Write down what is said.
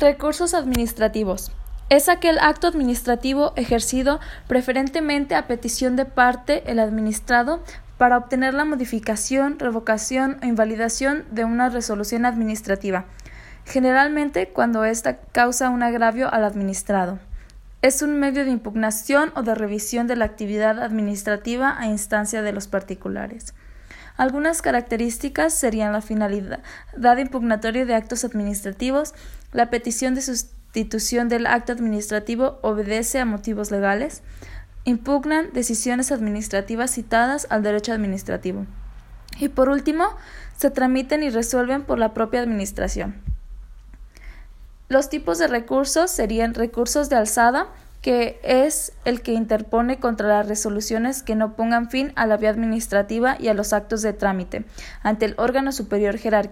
Recursos administrativos. Es aquel acto administrativo ejercido preferentemente a petición de parte el administrado para obtener la modificación, revocación o invalidación de una resolución administrativa, generalmente cuando ésta causa un agravio al administrado. Es un medio de impugnación o de revisión de la actividad administrativa a instancia de los particulares. Algunas características serían la finalidad impugnatoria de actos administrativos, la petición de sustitución del acto administrativo obedece a motivos legales, impugnan decisiones administrativas citadas al derecho administrativo. Y por último, se tramiten y resuelven por la propia Administración. Los tipos de recursos serían recursos de alzada, que es el que interpone contra las resoluciones que no pongan fin a la vía administrativa y a los actos de trámite ante el órgano superior jerárquico.